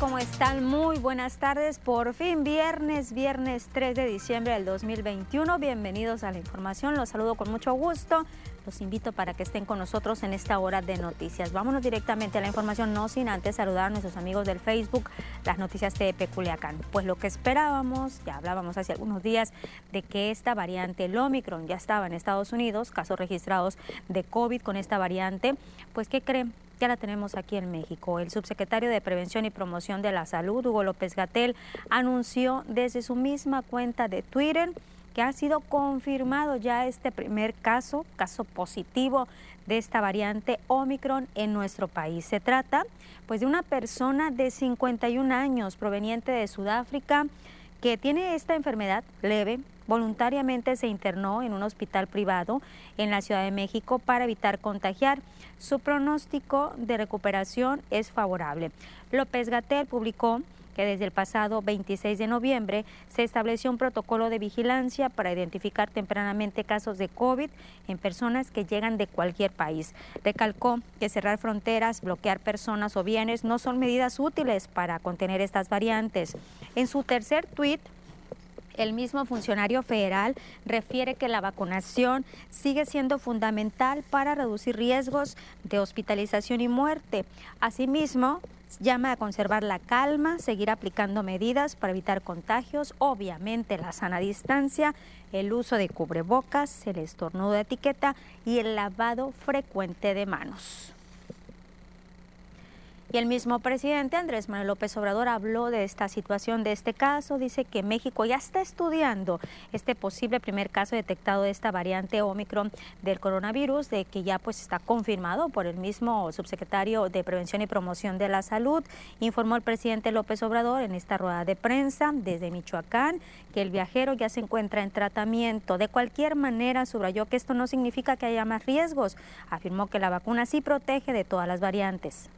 ¿Cómo están? Muy buenas tardes. Por fin viernes, viernes 3 de diciembre del 2021. Bienvenidos a la información. Los saludo con mucho gusto. Los invito para que estén con nosotros en esta hora de noticias. Vámonos directamente a la información, no sin antes saludar a nuestros amigos del Facebook, las noticias de Peculiacán. Pues lo que esperábamos, ya hablábamos hace algunos días de que esta variante, el Omicron, ya estaba en Estados Unidos, casos registrados de COVID con esta variante. Pues, ¿qué creen? ya la tenemos aquí en México. El subsecretario de Prevención y Promoción de la Salud, Hugo López Gatel, anunció desde su misma cuenta de Twitter que ha sido confirmado ya este primer caso, caso positivo de esta variante Omicron en nuestro país. Se trata pues de una persona de 51 años proveniente de Sudáfrica que tiene esta enfermedad leve, voluntariamente se internó en un hospital privado en la Ciudad de México para evitar contagiar. Su pronóstico de recuperación es favorable. López Gatel publicó que desde el pasado 26 de noviembre se estableció un protocolo de vigilancia para identificar tempranamente casos de COVID en personas que llegan de cualquier país. Recalcó que cerrar fronteras, bloquear personas o bienes no son medidas útiles para contener estas variantes. En su tercer tuit, el mismo funcionario federal refiere que la vacunación sigue siendo fundamental para reducir riesgos de hospitalización y muerte. Asimismo, llama a conservar la calma, seguir aplicando medidas para evitar contagios, obviamente la sana distancia, el uso de cubrebocas, el estornudo de etiqueta y el lavado frecuente de manos. Y el mismo presidente Andrés Manuel López Obrador habló de esta situación, de este caso. Dice que México ya está estudiando este posible primer caso detectado de esta variante Omicron del coronavirus, de que ya pues está confirmado por el mismo subsecretario de Prevención y Promoción de la Salud. Informó el presidente López Obrador en esta rueda de prensa desde Michoacán que el viajero ya se encuentra en tratamiento. De cualquier manera, subrayó que esto no significa que haya más riesgos. Afirmó que la vacuna sí protege de todas las variantes.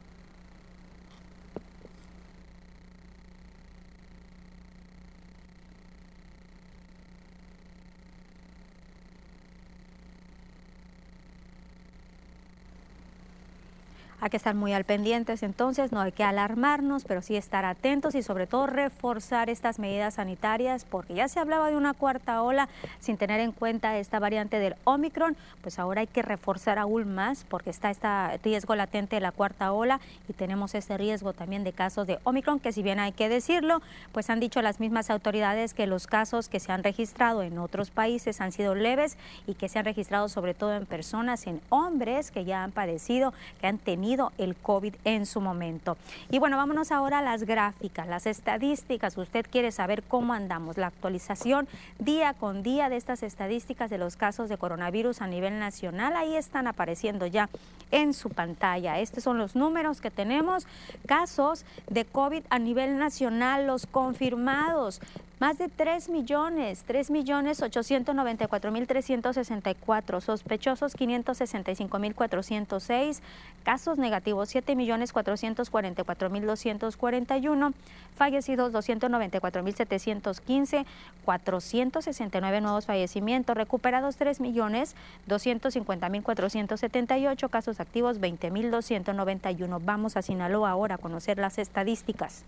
Que estar muy al pendientes, entonces no hay que alarmarnos, pero sí estar atentos y sobre todo reforzar estas medidas sanitarias, porque ya se hablaba de una cuarta ola sin tener en cuenta esta variante del Omicron, pues ahora hay que reforzar aún más porque está este riesgo latente de la cuarta ola y tenemos ese riesgo también de casos de Omicron, que si bien hay que decirlo, pues han dicho las mismas autoridades que los casos que se han registrado en otros países han sido leves y que se han registrado sobre todo en personas, en hombres que ya han padecido, que han tenido el COVID en su momento. Y bueno, vámonos ahora a las gráficas, las estadísticas. Usted quiere saber cómo andamos, la actualización día con día de estas estadísticas de los casos de coronavirus a nivel nacional. Ahí están apareciendo ya en su pantalla. Estos son los números que tenemos. Casos de COVID a nivel nacional, los confirmados. Más de 3 millones, 3 millones 894 mil 364, sospechosos 565 mil 406, casos negativos 7 millones 444 mil 241, fallecidos 294 mil 715, 469 nuevos fallecimientos, recuperados 3 millones 250 mil 478, casos activos 20 mil 291. Vamos a Sinaloa ahora a conocer las estadísticas.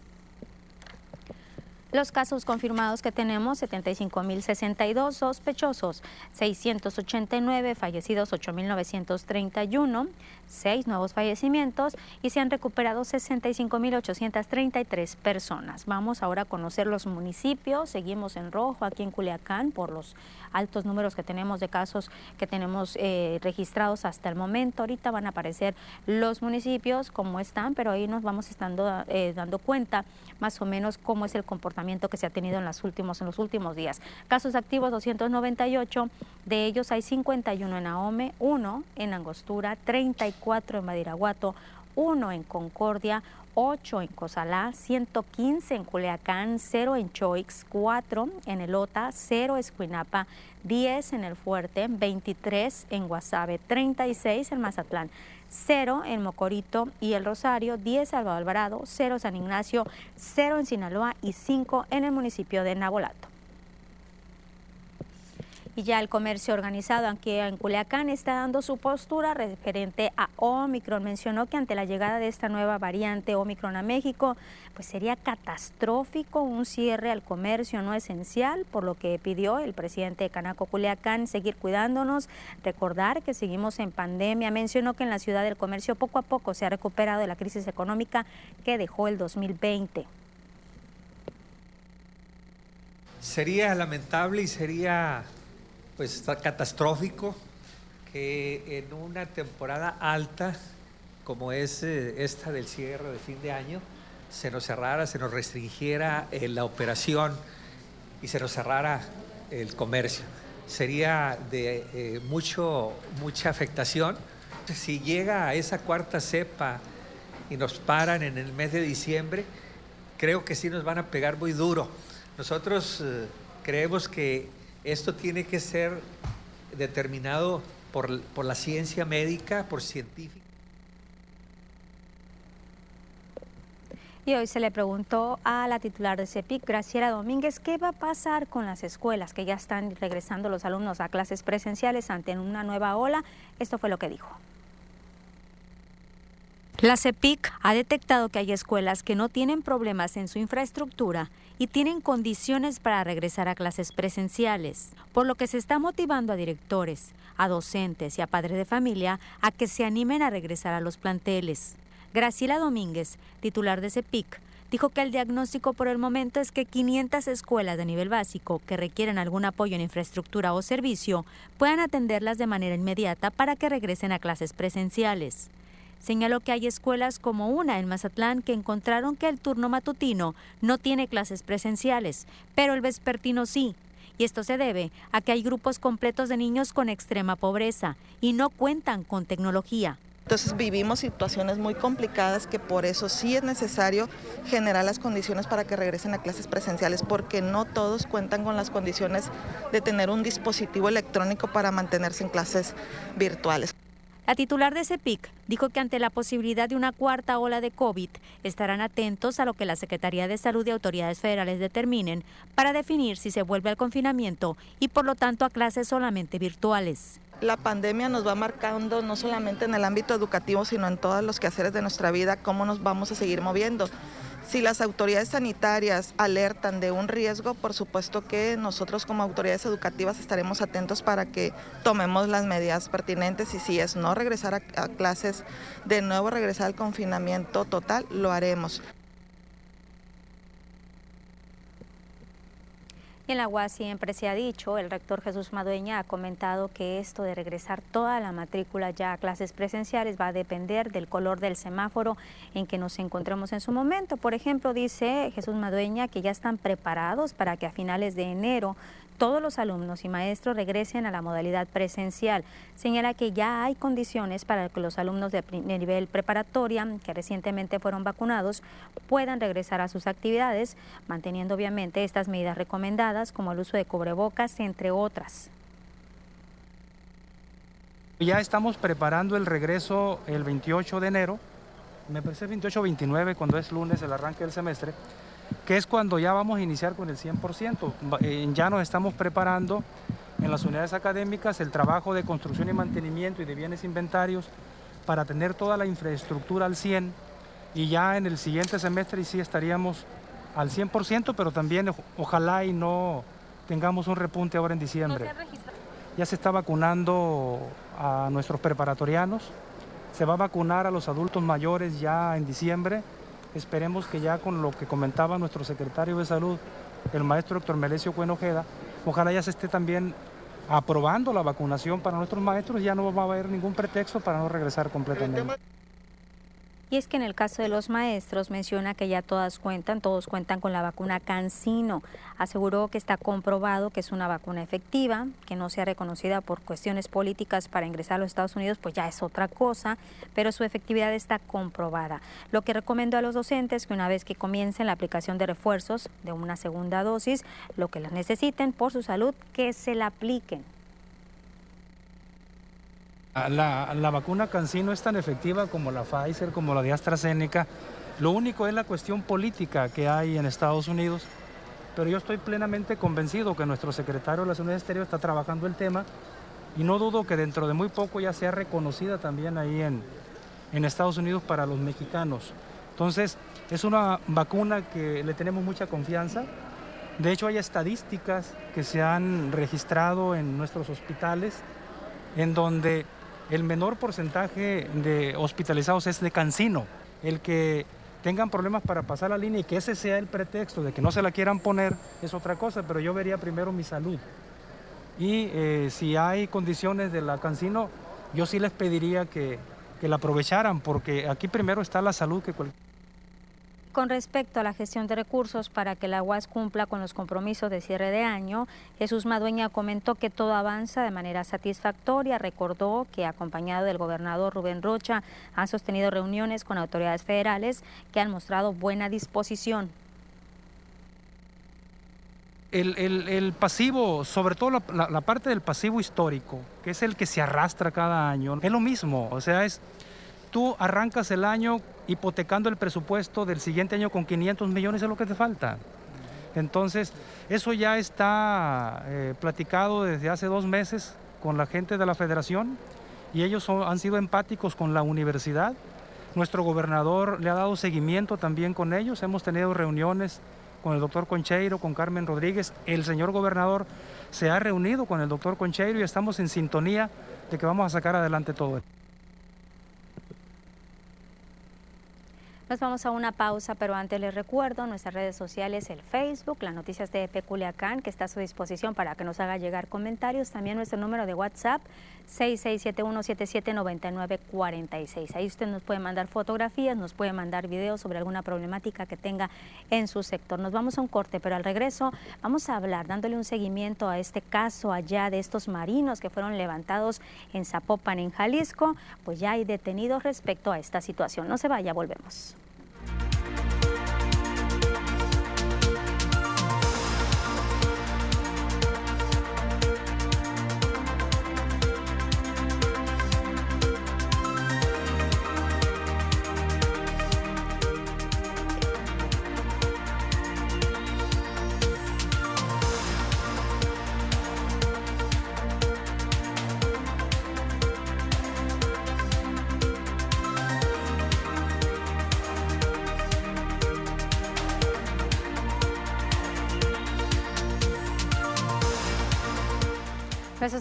Los casos confirmados que tenemos, 75.062 sospechosos, 689 fallecidos, 8.931, 6 nuevos fallecimientos y se han recuperado 65.833 personas. Vamos ahora a conocer los municipios. Seguimos en rojo aquí en Culiacán por los altos números que tenemos de casos que tenemos eh, registrados hasta el momento. Ahorita van a aparecer los municipios como están, pero ahí nos vamos estando eh, dando cuenta más o menos cómo es el comportamiento que se ha tenido en, las últimos, en los últimos días. Casos activos 298, de ellos hay 51 en Ahome, 1 en Angostura, 34 en Badiraguato, 1 en Concordia, 8 en Cozalá, 115 en Culiacán, 0 en Choix, 4 en Elota, 0 en Escuinapa, 10 en El Fuerte, 23 en Guasave, 36 en Mazatlán, 0 en Mocorito y El Rosario, 10 Salvador Alvarado, 0 San Ignacio, 0 en Sinaloa y 5 en el municipio de Nabolato. Y ya el comercio organizado aquí en Culiacán está dando su postura referente a Omicron. Mencionó que ante la llegada de esta nueva variante Omicron a México, pues sería catastrófico un cierre al comercio no esencial, por lo que pidió el presidente de Canaco Culiacán seguir cuidándonos, recordar que seguimos en pandemia. Mencionó que en la ciudad del comercio poco a poco se ha recuperado de la crisis económica que dejó el 2020. Sería lamentable y sería pues está catastrófico que en una temporada alta como es eh, esta del cierre de fin de año, se nos cerrara, se nos restringiera eh, la operación y se nos cerrara el comercio. Sería de eh, mucho, mucha afectación. Si llega a esa cuarta cepa y nos paran en el mes de diciembre, creo que sí nos van a pegar muy duro. Nosotros creemos que esto tiene que ser determinado por, por la ciencia médica, por científicos. Y hoy se le preguntó a la titular de CEPIC, Graciela Domínguez, qué va a pasar con las escuelas que ya están regresando los alumnos a clases presenciales ante una nueva ola. Esto fue lo que dijo. La CEPIC ha detectado que hay escuelas que no tienen problemas en su infraestructura y tienen condiciones para regresar a clases presenciales, por lo que se está motivando a directores, a docentes y a padres de familia a que se animen a regresar a los planteles. Graciela Domínguez, titular de CEPIC, dijo que el diagnóstico por el momento es que 500 escuelas de nivel básico que requieren algún apoyo en infraestructura o servicio puedan atenderlas de manera inmediata para que regresen a clases presenciales. Señaló que hay escuelas como una en Mazatlán que encontraron que el turno matutino no tiene clases presenciales, pero el vespertino sí. Y esto se debe a que hay grupos completos de niños con extrema pobreza y no cuentan con tecnología. Entonces vivimos situaciones muy complicadas que por eso sí es necesario generar las condiciones para que regresen a clases presenciales, porque no todos cuentan con las condiciones de tener un dispositivo electrónico para mantenerse en clases virtuales. La titular de CEPIC dijo que ante la posibilidad de una cuarta ola de COVID estarán atentos a lo que la Secretaría de Salud y autoridades federales determinen para definir si se vuelve al confinamiento y por lo tanto a clases solamente virtuales. La pandemia nos va marcando no solamente en el ámbito educativo, sino en todos los quehaceres de nuestra vida, cómo nos vamos a seguir moviendo. Si las autoridades sanitarias alertan de un riesgo, por supuesto que nosotros como autoridades educativas estaremos atentos para que tomemos las medidas pertinentes y si es no regresar a, clases, de nuevo regresar al confinamiento total, lo haremos. Y en la UAS siempre se ha dicho, el rector Jesús Madueña ha comentado que esto de regresar toda la matrícula ya a clases presenciales va a depender del color del semáforo en que nos encontremos en su momento. Por ejemplo, dice Jesús Madueña que ya están preparados para que a finales de enero todos los alumnos y maestros regresen a la modalidad presencial. Señala que ya hay condiciones para que los alumnos de nivel preparatoria que recientemente fueron vacunados puedan regresar a sus actividades, manteniendo obviamente estas medidas recomendadas como el uso de cubrebocas, entre otras. Ya estamos preparando el regreso el 28 de enero, me parece 28 29 cuando es lunes el arranque del semestre que es cuando ya vamos a iniciar con el 100%. Eh, ya nos estamos preparando en las unidades académicas el trabajo de construcción y mantenimiento y de bienes inventarios para tener toda la infraestructura al 100 y ya en el siguiente semestre sí estaríamos al 100%, pero también ojalá y no tengamos un repunte ahora en diciembre. ya se está vacunando a nuestros preparatorianos, se va a vacunar a los adultos mayores ya en diciembre Esperemos que ya con lo que comentaba nuestro secretario de Salud, el maestro doctor Melesio Cuenojeda, ojalá ya se esté también aprobando la vacunación para nuestros maestros ya no va a haber ningún pretexto para no regresar completamente. Y es que en el caso de los maestros menciona que ya todas cuentan, todos cuentan con la vacuna Cancino. Aseguró que está comprobado que es una vacuna efectiva, que no sea reconocida por cuestiones políticas para ingresar a los Estados Unidos, pues ya es otra cosa, pero su efectividad está comprobada. Lo que recomiendo a los docentes que una vez que comiencen la aplicación de refuerzos de una segunda dosis, lo que las necesiten por su salud, que se la apliquen. La, vacuna CanSino es tan efectiva como la Pfizer, como la de AstraZeneca. Lo único es la cuestión política que hay en Estados Unidos, pero yo estoy plenamente convencido que nuestro secretario de Relaciones Exteriores está trabajando el tema y no dudo que dentro de muy poco ya sea reconocida también ahí en, en Estados Unidos para los mexicanos. Entonces, es una vacuna que le tenemos mucha confianza. De hecho, hay estadísticas que se han registrado en nuestros hospitales en donde el menor porcentaje de hospitalizados es de cancino. El que tengan problemas para pasar la línea y que ese sea el pretexto de que no se la quieran poner es otra cosa, pero yo vería primero mi salud. Y eh, si hay condiciones de la cancino, yo sí les pediría que, que la aprovecharan, porque aquí primero está la salud que cualquier con respecto a la gestión de recursos para que la UAS cumpla con los compromisos de cierre de año, Jesús Madueña comentó que todo avanza de manera satisfactoria. Recordó que, acompañado del gobernador Rubén Rocha, han sostenido reuniones con autoridades federales que han mostrado buena disposición. El, pasivo, sobre todo la, la, parte del pasivo histórico, que es el que se arrastra cada año, es lo mismo. O sea, es tú arrancas el año hipotecando el presupuesto del siguiente año con 500 millones es lo que te falta. Entonces, eso ya está eh, platicado desde hace dos meses con la gente de la federación y ellos han sido empáticos con la universidad. Nuestro gobernador le ha dado seguimiento también con ellos. Hemos tenido reuniones con el doctor Concheiro, con Carmen Rodríguez. El señor gobernador se ha reunido con el doctor Concheiro y estamos en sintonía de que vamos a sacar adelante todo esto. Nos vamos a una pausa, pero antes les recuerdo nuestras redes sociales, el Facebook, las noticias de Peculiacán, que está a su disposición para que nos haga llegar comentarios. También nuestro número de WhatsApp, 6671779946. Ahí usted nos puede mandar fotografías, nos puede mandar videos sobre alguna problemática que tenga en su sector. Nos vamos a un corte, pero al regreso vamos a hablar, dándole un seguimiento a este caso allá de estos marinos que fueron levantados en Zapopan, en Jalisco. Pues ya hay detenidos respecto a esta situación. No se vaya, volvemos.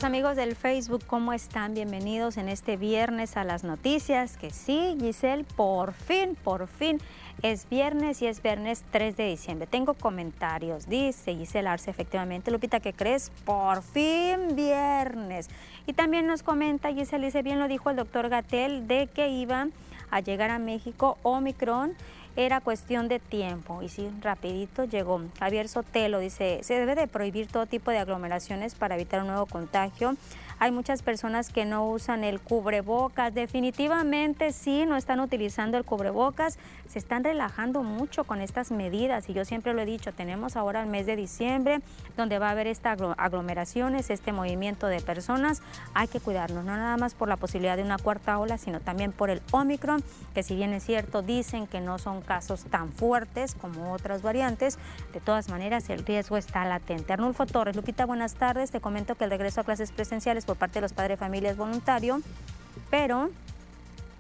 Amigos del Facebook, ¿cómo están? Bienvenidos en este viernes a las noticias. Que sí, Giselle, por fin, por fin es viernes y es viernes 3 de diciembre. Tengo comentarios. Dice Giselle Arce, efectivamente. Lupita, ¿qué crees? Por fin viernes. Y también nos comenta Giselle, dice bien lo dijo el doctor Gatel, de que iba a llegar a México Omicron era cuestión de tiempo y sí, rapidito llegó. Javier Sotelo dice, se debe de prohibir todo tipo de aglomeraciones para evitar un nuevo contagio. Hay muchas personas que no usan el cubrebocas. Definitivamente sí, no están utilizando el cubrebocas. Se están relajando mucho con estas medidas. Y yo siempre lo he dicho, tenemos ahora el mes de diciembre donde va a haber estas aglomeraciones, este movimiento de personas. Hay que cuidarnos, no nada más por la posibilidad de una cuarta ola, sino también por el Omicron, que si bien es cierto, dicen que no son casos tan fuertes como otras variantes, de todas maneras el riesgo está latente. Arnulfo Torres, Lupita, buenas tardes. Te comento que el regreso a clases presenciales por parte de los padres de familia es voluntario, pero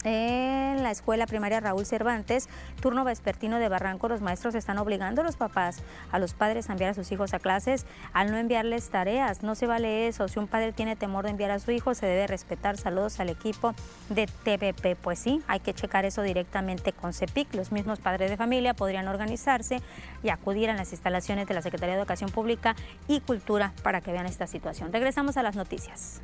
en la escuela primaria Raúl Cervantes, turno vespertino de Barranco, los maestros están obligando a los papás, a los padres a enviar a sus hijos a clases al no enviarles tareas. No se vale eso. Si un padre tiene temor de enviar a su hijo, se debe respetar. Saludos al equipo de TVP. Pues sí, hay que checar eso directamente con CEPIC. Los mismos padres de familia podrían organizarse y acudir a las instalaciones de la Secretaría de Educación Pública y Cultura para que vean esta situación. Regresamos a las noticias.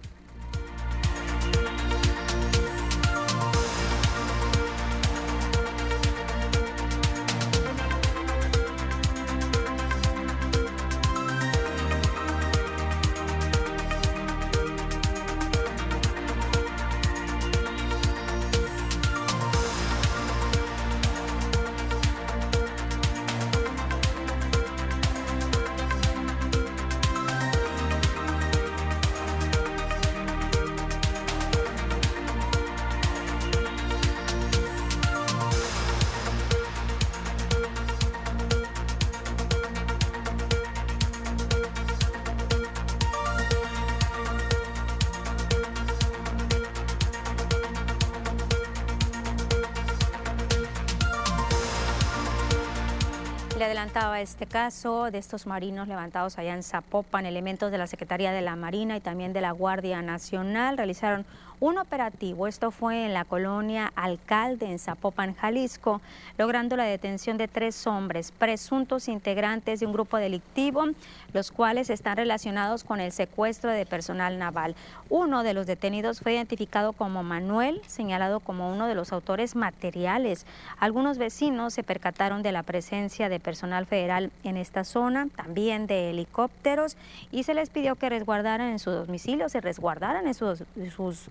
Adelantaba este caso de estos marinos levantados allá en Zapopan, elementos de la Secretaría de la Marina y también de la Guardia Nacional realizaron un operativo. Esto fue en la colonia Alcalde en Zapopan, Jalisco, logrando la detención de tres hombres, presuntos integrantes de un grupo delictivo, los cuales están relacionados con el secuestro de personal naval. Uno de los detenidos fue identificado como Manuel, señalado como uno de los autores materiales. Algunos vecinos se percataron de la presencia de personal federal en esta zona, también de helicópteros, y se les pidió que resguardaran en su domicilio, se resguardaran en sus, sus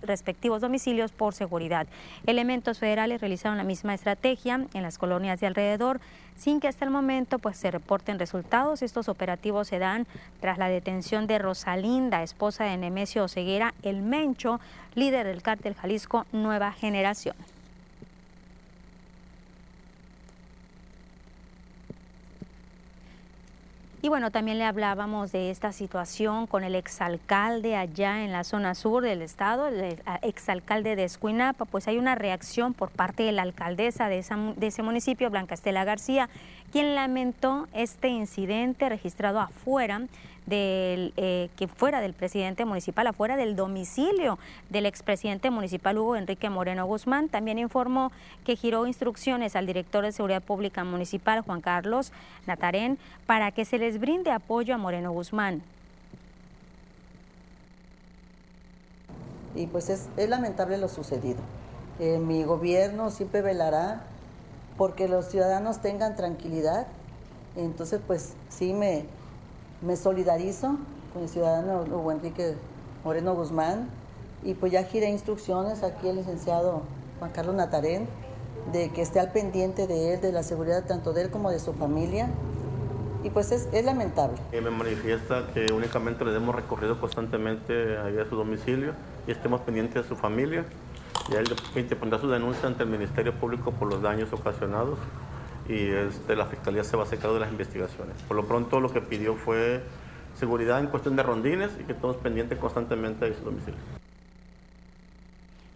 domicilios por seguridad. Elementos federales realizaron la misma estrategia en las colonias de alrededor sin que hasta el momento pues, se reporten resultados. Estos operativos se dan tras la detención de Rosalinda, esposa de Nemesio Oseguera, el Mencho, líder del cártel Jalisco Nueva Generación. Y bueno, también le hablábamos de esta situación con el exalcalde allá en la zona sur del estado, el exalcalde de Escuinapa, pues hay una reacción por parte de la alcaldesa de, de ese municipio, Blanca Estela García, quien lamentó este incidente registrado afuera del, eh, que fuera del presidente municipal, afuera del domicilio del expresidente municipal Hugo Enrique Moreno Guzmán. También informó que giró instrucciones al director de Seguridad Pública Municipal, Juan Carlos Natarén, para que se les brinde apoyo a Moreno Guzmán. Y pues es, lamentable lo sucedido. Eh, mi gobierno siempre velará porque los ciudadanos tengan tranquilidad. Entonces, pues sí me, me solidarizo con el ciudadano Hugo Enrique Moreno Guzmán y pues ya giré instrucciones aquí al licenciado Juan Carlos Natarén de que esté al pendiente de él, de la seguridad tanto de él como de su familia. Y pues es, es lamentable. me manifiesta que únicamente le demos recorrido constantemente a su domicilio y estemos pendientes de su familia. Y él pondrá su denuncia ante el Ministerio Público por los daños ocasionados y este, la Fiscalía se va a hacer cargo de las investigaciones. Por lo pronto lo que pidió fue seguridad en cuestión de rondines y que estemos pendientes constantemente de su domicilio.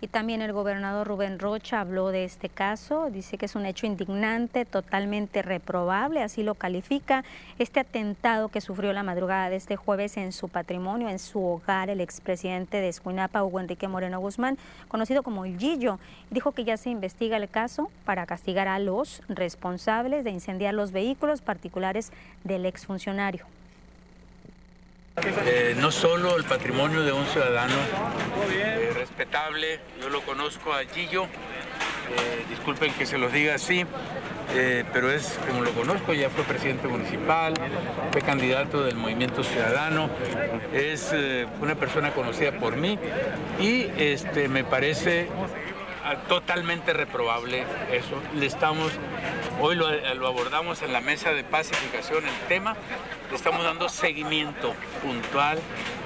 Y también el gobernador Rubén Rocha habló de este caso, dice que es un hecho indignante, totalmente reprobable, así lo califica, este atentado que sufrió la madrugada de este jueves en su patrimonio, en su hogar, el expresidente de Escuinapa, Hugo Enrique Moreno Guzmán, conocido como el Gillo, dijo que ya se investiga el caso para castigar a los responsables de incendiar los vehículos particulares del exfuncionario. Eh, no solo el patrimonio de un ciudadano eh, respetable, yo lo conozco a Gillo, eh, disculpen que se los diga así, pero es como lo conozco, ya fue presidente municipal, fue candidato del Movimiento Ciudadano, es una persona conocida por mí y este, me parece totalmente reprobable eso. Le estamos, hoy lo, abordamos en la mesa de pacificación el tema, le estamos dando seguimiento puntual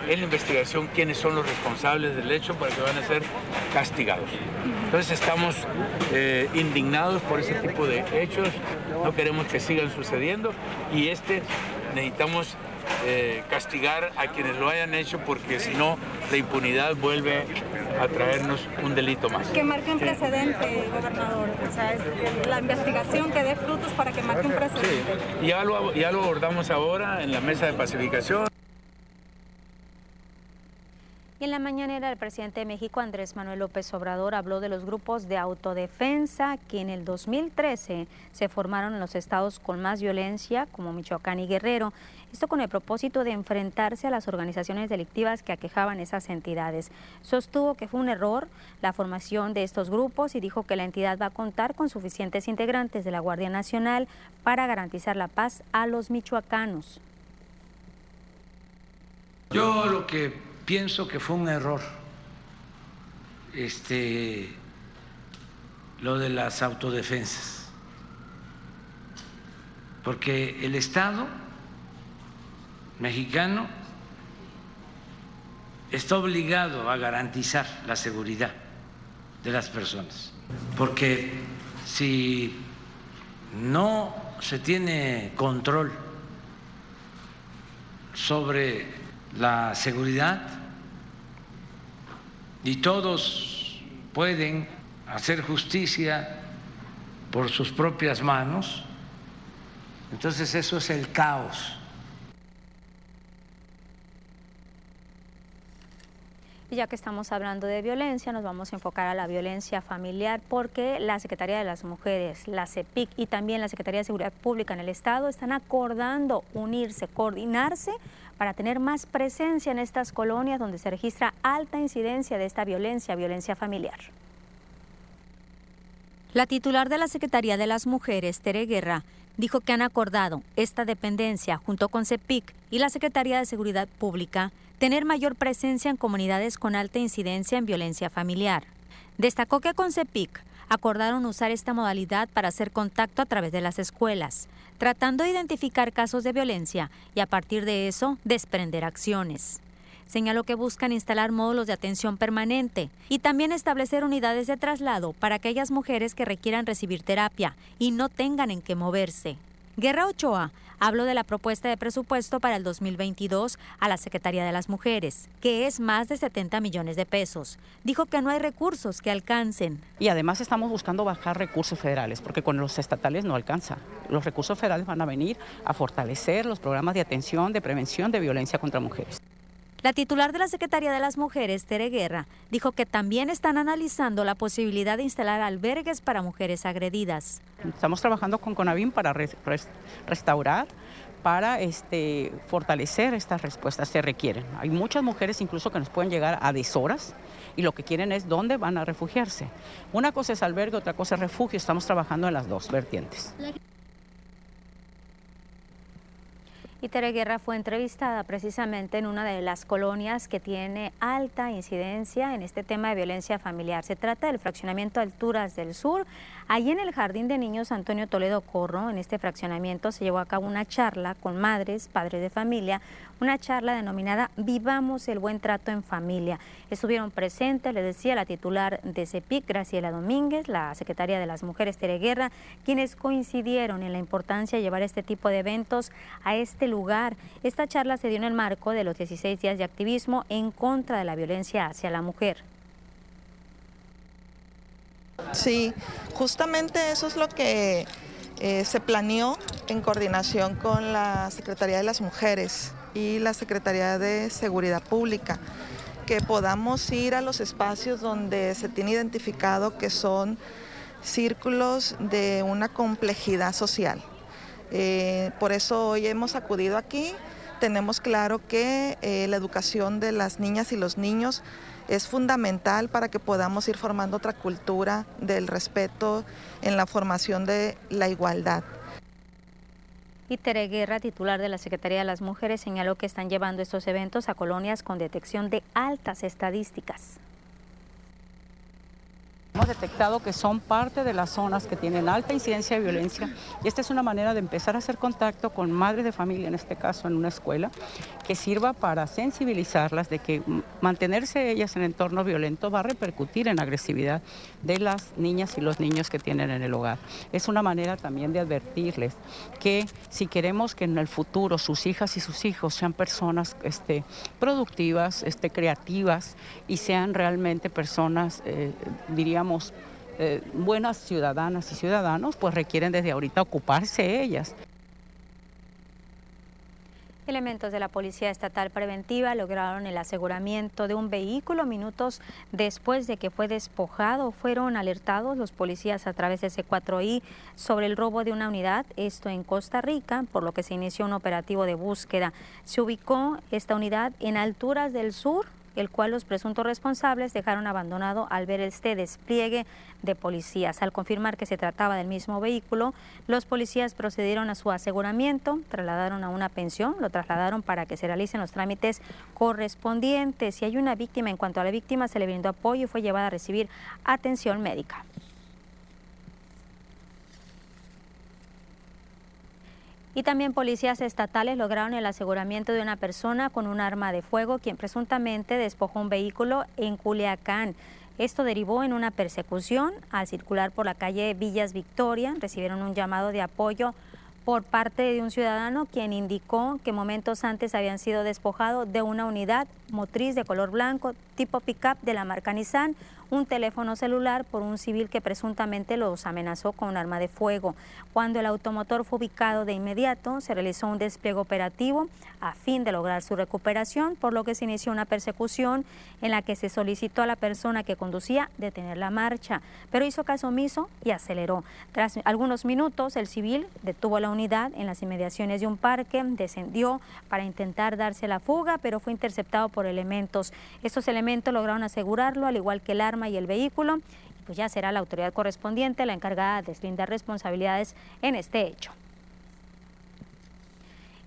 en la investigación quiénes son los responsables del hecho para que van a ser castigados. Entonces estamos eh, indignados por ese tipo de hechos, no queremos que sigan sucediendo y este necesitamos eh, castigar a quienes lo hayan hecho porque si no la impunidad vuelve a traernos un delito más. Que marque un precedente, gobernador. O sea, la investigación que dé frutos para que marque un precedente. Sí. Ya, lo, ya lo abordamos ahora en la mesa de pacificación. Y en la mañanera, el presidente de México, Andrés Manuel López Obrador, habló de los grupos de autodefensa que en el 2013 se formaron en los estados con más violencia, como Michoacán y Guerrero. Esto con el propósito de enfrentarse a las organizaciones delictivas que aquejaban esas entidades. Sostuvo que fue un error la formación de estos grupos y dijo que la entidad va a contar con suficientes integrantes de la Guardia Nacional para garantizar la paz a los michoacanos. Yo lo que pienso que fue un error este, lo de las autodefensas, porque el Estado mexicano está obligado a garantizar la seguridad de las personas, porque si no se tiene control sobre la seguridad, y todos pueden hacer justicia por sus propias manos, Entonces eso es el caos. Y ya que estamos hablando de violencia, nos vamos a enfocar a la violencia familiar porque la Secretaría de las Mujeres, la CEPIC y también la Secretaría de Seguridad Pública en el Estado están acordando unirse, coordinarse para tener más presencia en estas colonias donde se registra alta incidencia de esta violencia, violencia familiar. La titular de la Secretaría de las Mujeres, Tere Guerra, dijo que han acordado esta dependencia junto con CEPIC y la Secretaría de Seguridad Pública tener mayor presencia en comunidades con alta incidencia en violencia familiar. Destacó que con CEPIC acordaron usar esta modalidad para hacer contacto a través de las escuelas, tratando de identificar casos de violencia y a partir de eso desprender acciones. Señaló que buscan instalar módulos de atención permanente y también establecer unidades de traslado para aquellas mujeres que requieran recibir terapia y no tengan en qué moverse. Guerra Ochoa habló de la propuesta de presupuesto para el 2022 a la Secretaría de las Mujeres, que es más de 70 millones de pesos. Dijo que no hay recursos que alcancen. Y además estamos buscando bajar recursos federales, porque con los estatales no alcanza. Los recursos federales van a venir a fortalecer los programas de atención, de prevención de violencia contra mujeres. La titular de la Secretaría de las Mujeres, Tere Guerra, dijo que también están analizando la posibilidad de instalar albergues para mujeres agredidas. Estamos trabajando con CONAVIM para restaurar, para este, fortalecer estas respuestas que requieren. Hay muchas mujeres incluso que nos pueden llegar a deshoras y lo que quieren es dónde van a refugiarse. Una cosa es albergue, otra cosa es refugio. Estamos trabajando en las dos vertientes. Y Tere Guerra fue entrevistada precisamente en una de las colonias que tiene alta incidencia en este tema de violencia familiar. Se trata del fraccionamiento Alturas del Sur. Allí en el Jardín de Niños Antonio Toledo Corro, en este fraccionamiento, se llevó a cabo una charla con madres, padres de familia, una charla denominada Vivamos el buen trato en familia. Estuvieron presentes, le decía, la titular de CEPIC, Graciela Domínguez, la secretaria de las Mujeres, Tere Guerra, quienes coincidieron en la importancia de llevar este tipo de eventos a este lugar. Esta charla se dio en el marco de los 16 días de activismo en contra de la violencia hacia la mujer. Sí, justamente eso es lo que eh, se planeó en coordinación con la Secretaría de las Mujeres y la Secretaría de Seguridad Pública, que podamos ir a los espacios donde se tiene identificado que son círculos de una complejidad social. Eh, por eso hoy hemos acudido aquí. Tenemos claro que eh, la educación de las niñas y los niños es fundamental para que podamos ir formando otra cultura del respeto en la formación de la igualdad. Y Tere Guerra, titular de la Secretaría de las Mujeres, señaló que están llevando estos eventos a colonias con detección de altas estadísticas. Hemos detectado que son parte de las zonas que tienen alta incidencia de violencia y esta es una manera de empezar a hacer contacto con madres de familia, en este caso en una escuela, que sirva para sensibilizarlas de que mantenerse ellas en entorno violento va a repercutir en agresividad de las niñas y los niños que tienen en el hogar. Es una manera también de advertirles que si queremos que en el futuro sus hijas y sus hijos sean personas este, productivas, este, creativas y sean realmente personas, eh, diríamos, eh, buenas ciudadanas y ciudadanos, pues requieren desde ahorita ocuparse ellas. Elementos de la Policía Estatal Preventiva lograron el aseguramiento de un vehículo minutos después de que fue despojado. Fueron alertados los policías a través de C4I sobre el robo de una unidad, esto en Costa Rica, por lo que se inició un operativo de búsqueda. Se ubicó esta unidad en alturas del sur el cual los presuntos responsables dejaron abandonado al ver este despliegue de policías. Al confirmar que se trataba del mismo vehículo, los policías procedieron a su aseguramiento, trasladaron a una pensión, lo trasladaron para que se realicen los trámites correspondientes. Si hay una víctima, en cuanto a la víctima, se le brindó apoyo y fue llevada a recibir atención médica. Y también policías estatales lograron el aseguramiento de una persona con un arma de fuego, quien presuntamente despojó un vehículo en Culiacán. Esto derivó en una persecución al circular por la calle Villas Victoria. Recibieron un llamado de apoyo por parte de un ciudadano quien indicó que momentos antes habían sido despojados de una unidad motriz de color blanco tipo pickup de la marca Nissan, un teléfono celular por un civil que presuntamente los amenazó con un arma de fuego. Cuando el automotor fue ubicado de inmediato, se realizó un despliegue operativo a fin de lograr su recuperación, por lo que se inició una persecución en la que se solicitó a la persona que conducía detener la marcha, pero hizo caso omiso y aceleró. Tras algunos minutos, el civil detuvo la unidad en las inmediaciones de un parque, descendió para intentar darse la fuga, pero fue interceptado por elementos. Estos elementos lograron asegurarlo, al igual que el arma y el vehículo, pues ya será la autoridad correspondiente la encargada de deslindar responsabilidades en este hecho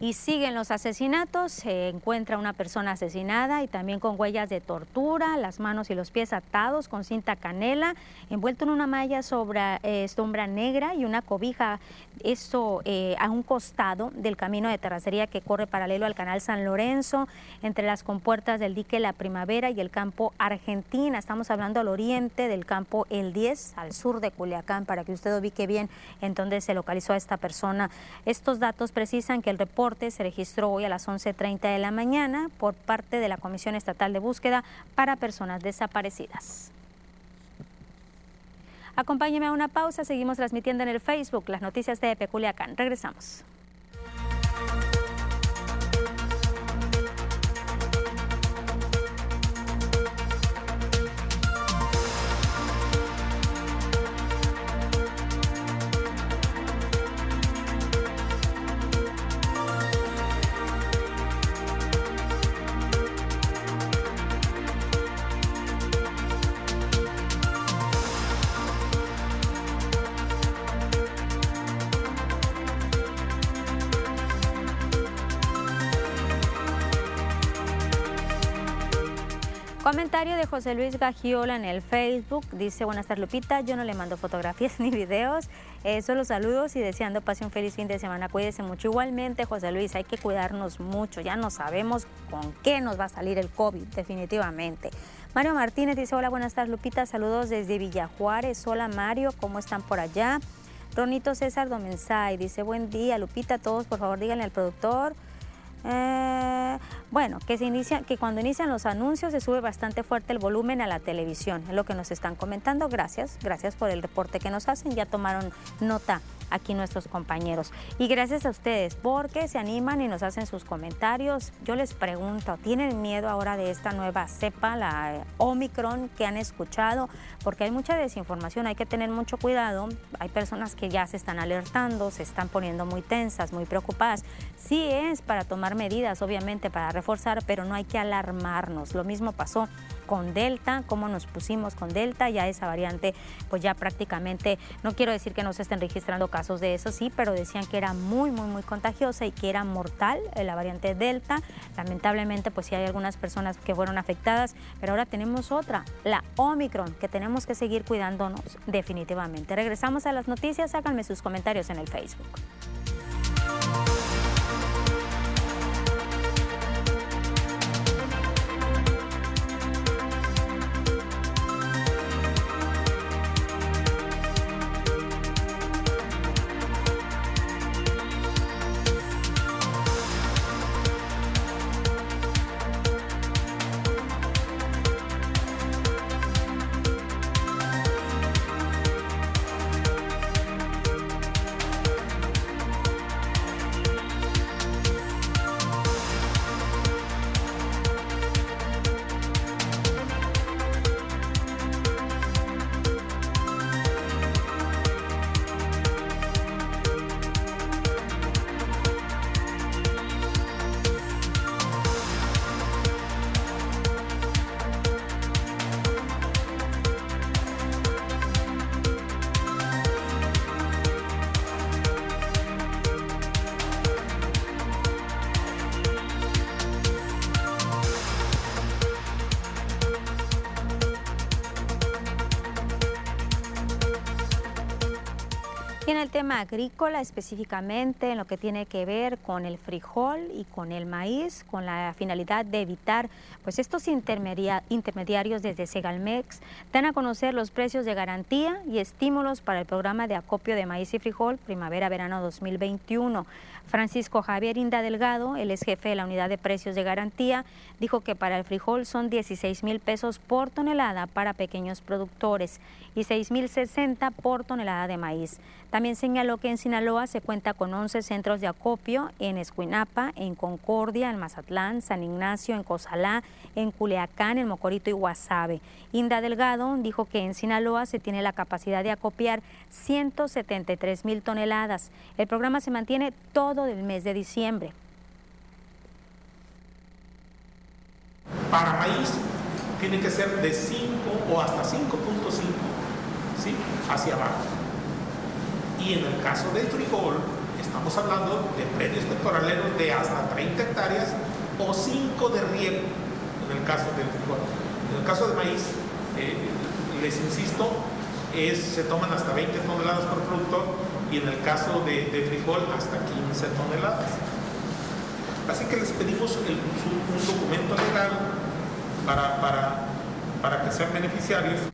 y siguen los asesinatos. Se encuentra una persona asesinada y también con huellas de tortura, las manos y los pies atados con cinta canela, envuelto en una malla sobre eh, sombra negra y una cobija. Esto eh, a un costado del camino de terracería que corre paralelo al canal San Lorenzo, entre las compuertas del dique La Primavera y el campo Argentina. Estamos hablando al oriente del campo El 10, al sur de Culiacán, para que usted ubique bien en dónde se localizó a esta persona. Estos datos precisan que el reporte se registró hoy a las 11.30 de la mañana por parte de la Comisión Estatal de Búsqueda para Personas Desaparecidas. Acompáñeme a una pausa, seguimos transmitiendo en el Facebook las noticias de Peculiacán. Regresamos. Comentario de José Luis Gagiola en el Facebook. Dice, buenas tardes Lupita, yo no le mando fotografías ni videos, eh, solo saludos y deseando pase un feliz fin de semana. Cuídese mucho. Igualmente, José Luis, hay que cuidarnos mucho. Ya no sabemos con qué nos va a salir el COVID, definitivamente. Mario Martínez dice, hola, buenas tardes Lupita, saludos desde Villajuárez. Hola Mario, ¿cómo están por allá? Ronito César Domensay dice, buen día Lupita, todos por favor díganle al productor. Eh, bueno, que, se inicia, que cuando inician los anuncios se sube bastante fuerte el volumen a la televisión, es lo que nos están comentando. Gracias, gracias por el reporte que nos hacen, ya tomaron nota aquí nuestros compañeros. Y gracias a ustedes porque se animan y nos hacen sus comentarios. Yo les pregunto, ¿tienen miedo ahora de esta nueva cepa, la Omicron, que han escuchado? Porque hay mucha desinformación, hay que tener mucho cuidado. Hay personas que ya se están alertando, se están poniendo muy tensas, muy preocupadas. Sí es para tomar medidas, obviamente, para reforzar, pero no hay que alarmarnos. Lo mismo pasó con Delta, cómo nos pusimos con Delta, ya esa variante pues ya prácticamente, no quiero decir que no se estén registrando casos de eso, sí, pero decían que era muy, muy, muy contagiosa y que era mortal eh, la variante Delta. Lamentablemente pues sí hay algunas personas que fueron afectadas, pero ahora tenemos otra, la Omicron, que tenemos que seguir cuidándonos definitivamente. Regresamos a las noticias, háganme sus comentarios en el Facebook. Tema agrícola, específicamente en lo que tiene que ver con el frijol y con el maíz, con la finalidad de evitar pues estos intermediarios desde Segalmex, dan a conocer los precios de garantía y estímulos para el programa de acopio de maíz y frijol primavera-verano 2021. Francisco Javier Inda Delgado, el ex jefe de la unidad de precios de garantía, dijo que para el frijol son 16 mil pesos por tonelada para pequeños productores y 6 mil 60 por tonelada de maíz. También señaló que en Sinaloa se cuenta con 11 centros de acopio en Escuinapa, en Concordia, en Mazatlán, San Ignacio, en Cozalá, en Culeacán, en Mocorito y Guasave. Inda Delgado dijo que en Sinaloa se tiene la capacidad de acopiar 173 mil toneladas. El programa se mantiene todo el mes de diciembre. Para maíz tiene que ser de 5 o hasta 5.5, ¿sí? Hacia abajo. Y en el caso del frijol, estamos hablando de predios temporaleros de hasta 30 hectáreas o 5 de riego, en el caso del frijol. En el caso de maíz, eh, les insisto, se toman hasta 20 toneladas por productor y en el caso de, frijol hasta 15 toneladas. Así que les pedimos un documento legal para, para, para que sean beneficiarios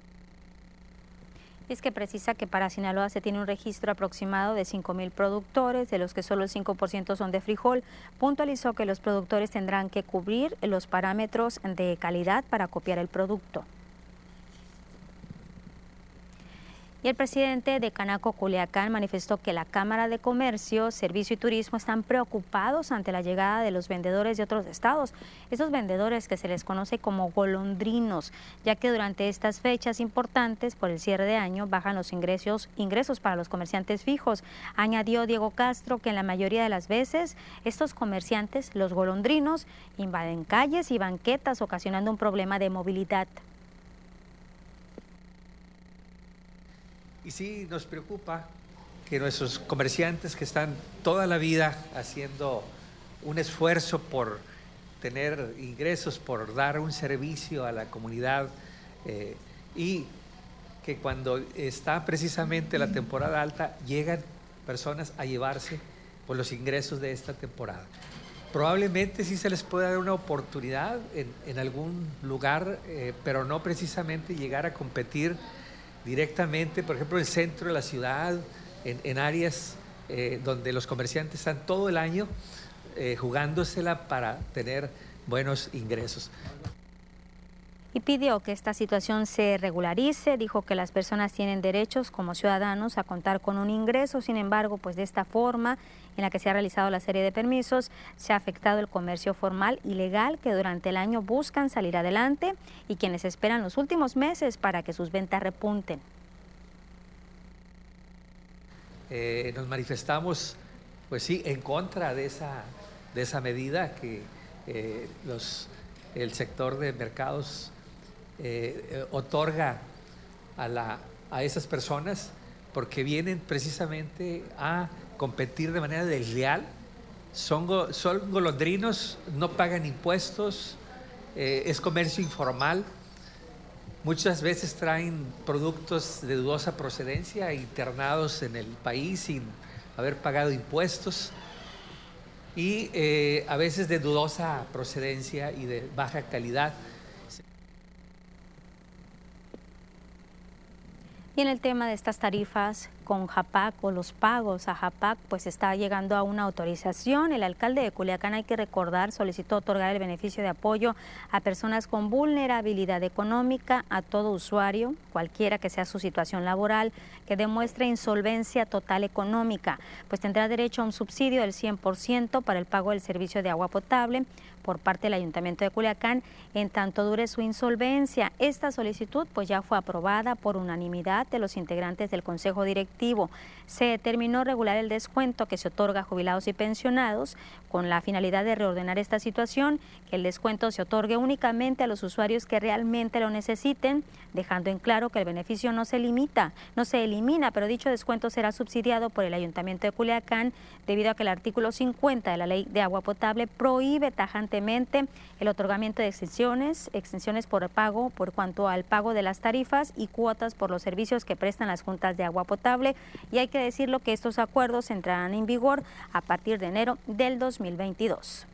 es que precisa que para Sinaloa se tiene un registro aproximado de 5.000 productores, de los que solo el 5% son de frijol. Puntualizó que los productores tendrán que cubrir los parámetros de calidad para copiar el producto. Y el presidente de Canaco Culiacán manifestó que la Cámara de Comercio, Servicio y Turismo están preocupados ante la llegada de los vendedores de otros estados, esos vendedores que se les conoce como golondrinos, ya que durante estas fechas importantes por el cierre de año bajan los ingresos, ingresos para los comerciantes fijos. Añadió Diego Castro que en la mayoría de las veces estos comerciantes, los golondrinos, invaden calles y banquetas ocasionando un problema de movilidad. Y sí nos preocupa que nuestros comerciantes que están toda la vida haciendo un esfuerzo por tener ingresos, por dar un servicio a la comunidad eh, y que cuando está precisamente la temporada alta llegan personas a llevarse por los ingresos de esta temporada. Probablemente sí se les pueda dar una oportunidad en, algún lugar, eh, pero no precisamente llegar a competir directamente, por ejemplo, en el centro de la ciudad, en, áreas eh, donde los comerciantes están todo el año eh, jugándosela para tener buenos ingresos y pidió que esta situación se regularice. Dijo que las personas tienen derechos como ciudadanos a contar con un ingreso. Sin embargo, pues de esta forma en la que se ha realizado la serie de permisos, se ha afectado el comercio formal y legal que durante el año buscan salir adelante y quienes esperan los últimos meses para que sus ventas repunten. Eh, nos manifestamos, pues sí, en contra de esa, de esa medida que eh, los, el sector de mercados eh, otorga a, a esas personas porque vienen precisamente a competir de manera desleal. Son, son golondrinos, no pagan impuestos, eh, es comercio informal. Muchas veces traen productos de dudosa procedencia internados en el país sin haber pagado impuestos y eh, a veces de dudosa procedencia y de baja calidad. Y en el tema de estas tarifas con JAPAC o los pagos a JAPAC, pues está llegando a una autorización. El alcalde de Culiacán, hay que recordar, solicitó otorgar el beneficio de apoyo a personas con vulnerabilidad económica, a todo usuario, cualquiera que sea su situación laboral, que demuestre insolvencia total económica, pues tendrá derecho a un subsidio del 100% para el pago del servicio de agua potable por parte del Ayuntamiento de Culiacán en tanto dure su insolvencia. Esta solicitud pues ya fue aprobada por unanimidad de los integrantes del Consejo Directivo. Se determinó regular el descuento que se otorga a jubilados y pensionados con la finalidad de reordenar esta situación, que el descuento se otorgue únicamente a los usuarios que realmente lo necesiten, dejando en claro que el beneficio no se limita, no se elimina, pero dicho descuento será subsidiado por el Ayuntamiento de Culiacán debido a que el artículo 50 de la Ley de Agua Potable prohíbe tajante el otorgamiento de extensiones, extensiones por pago por cuanto al pago de las tarifas y cuotas por los servicios que prestan las juntas de agua potable. Y hay que decirlo que estos acuerdos entrarán en vigor a partir de enero del 2022.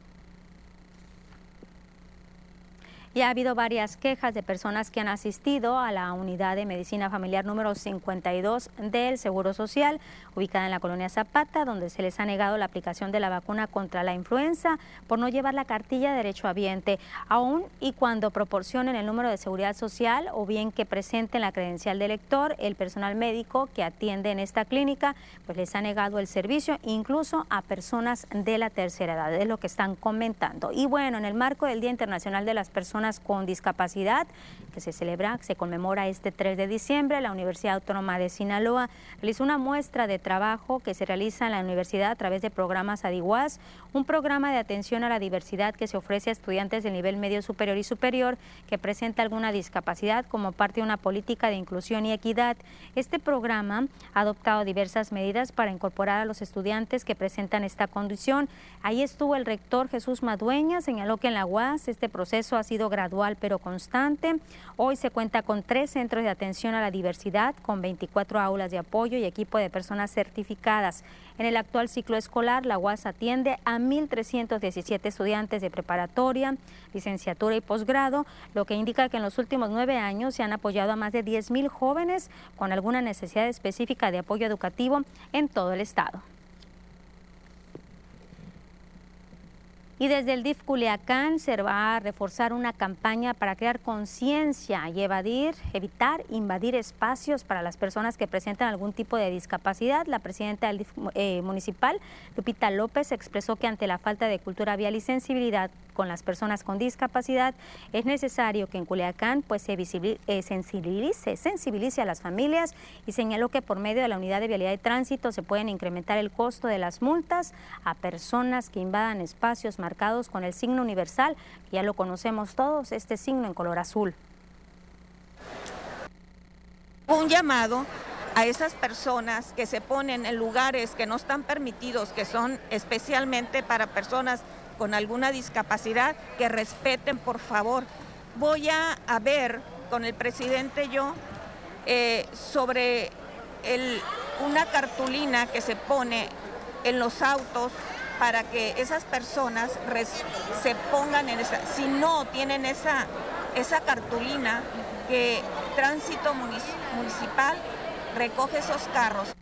Y ha habido varias quejas de personas que han asistido a la unidad de medicina familiar número 52 del Seguro Social, ubicada en la colonia Zapata, donde se les ha negado la aplicación de la vacuna contra la influenza por no llevar la cartilla de derecho habiente, aún y cuando proporcionen el número de seguridad social o bien que presenten la credencial de elector, el personal médico que atiende en esta clínica, pues les ha negado el servicio, incluso a personas de la tercera edad, es lo que están comentando. Y bueno, en el marco del Día Internacional de las Personas con discapacidad que se celebra, se conmemora este 3 de diciembre. La Universidad Autónoma de Sinaloa realizó una muestra de trabajo que se realiza en la universidad a través de programas ADIWAS, un programa de atención a la diversidad que se ofrece a estudiantes del nivel medio superior y superior que presenta alguna discapacidad como parte de una política de inclusión y equidad. Este programa ha adoptado diversas medidas para incorporar a los estudiantes que presentan esta condición. Ahí estuvo el rector Jesús Madueña, señaló que en la UAS este proceso ha sido gradual pero constante. Hoy se cuenta con tres centros de atención a la diversidad, con 24 aulas de apoyo y equipo de personas certificadas. En el actual ciclo escolar, la UAS atiende a 1.317 estudiantes de preparatoria, licenciatura y posgrado, lo que indica que en los últimos nueve años se han apoyado a más de 10.000 jóvenes con alguna necesidad específica de apoyo educativo en todo el estado. Y desde el DIF Culiacán se va a reforzar una campaña para crear conciencia y evadir, evitar invadir espacios para las personas que presentan algún tipo de discapacidad. La presidenta del DIF eh, municipal, Lupita López, expresó que ante la falta de cultura vial y sensibilidad con las personas con discapacidad, es necesario que en Culiacán pues, se eh, sensibilice, sensibilice a las familias y señaló que por medio de la unidad de vialidad y tránsito se pueden incrementar el costo de las multas a personas que invadan espacios marcados con el signo universal, ya lo conocemos todos, este signo en color azul. Un llamado a esas personas que se ponen en lugares que no están permitidos, que son especialmente para personas con alguna discapacidad, que respeten, por favor. Voy a, ver con el presidente yo eh, sobre una cartulina que se pone en los autos para que esas personas se pongan en esa, si no tienen esa, esa cartulina, que tránsito municipal recoge esos carros.